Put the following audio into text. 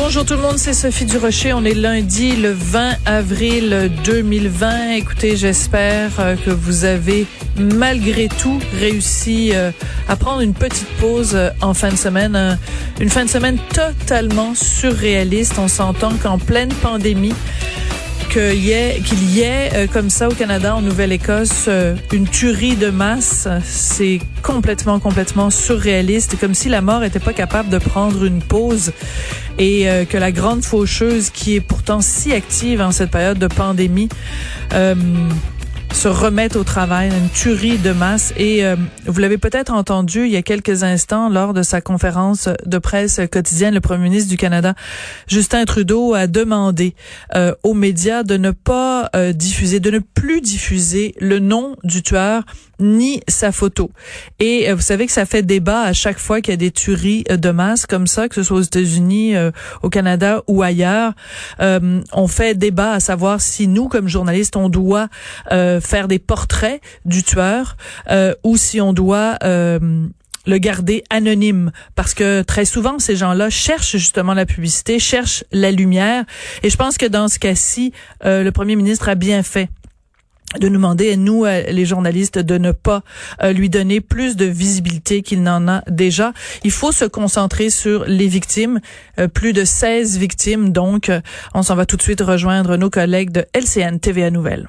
Bonjour tout le monde, c'est Sophie Durocher. On est lundi le 20 avril 2020. Écoutez, j'espère euh, que vous avez malgré tout réussi euh, à prendre une petite pause euh, en fin de semaine. Une fin de semaine totalement surréaliste. On s'entend qu'en pleine pandémie, qu'il y ait, qu'il y ait euh, comme ça au Canada, en Nouvelle-Écosse, euh, une tuerie de masse, c'est complètement, complètement surréaliste, comme si la mort était pas capable de prendre une pause et euh, que la grande faucheuse, qui est pourtant si active en cette période de pandémie, se remettre au travail, une tuerie de masse. Et euh, vous l'avez peut-être entendu il y a quelques instants lors de sa conférence de presse quotidienne, le premier ministre du Canada, Justin Trudeau, a demandé euh, aux médias de ne pas euh, diffuser, de ne plus diffuser le nom du tueur ni sa photo. Et vous savez que ça fait débat à chaque fois qu'il y a des tueries de masse comme ça, que ce soit aux États-Unis, au Canada ou ailleurs. on fait débat à savoir si nous, comme journalistes, on doit faire des portraits du tueur euh, ou si on doit euh, le garder anonyme parce que très souvent ces gens-là cherchent justement la publicité, cherchent la lumière et je pense que dans ce cas-ci, euh, le premier ministre a bien fait de nous demander, nous, les journalistes, de ne pas lui donner plus de visibilité qu'il n'en a déjà. Il faut se concentrer sur les victimes, plus de 16 victimes. Donc, on s'en va tout de suite rejoindre nos collègues de LCN TVA Nouvelles.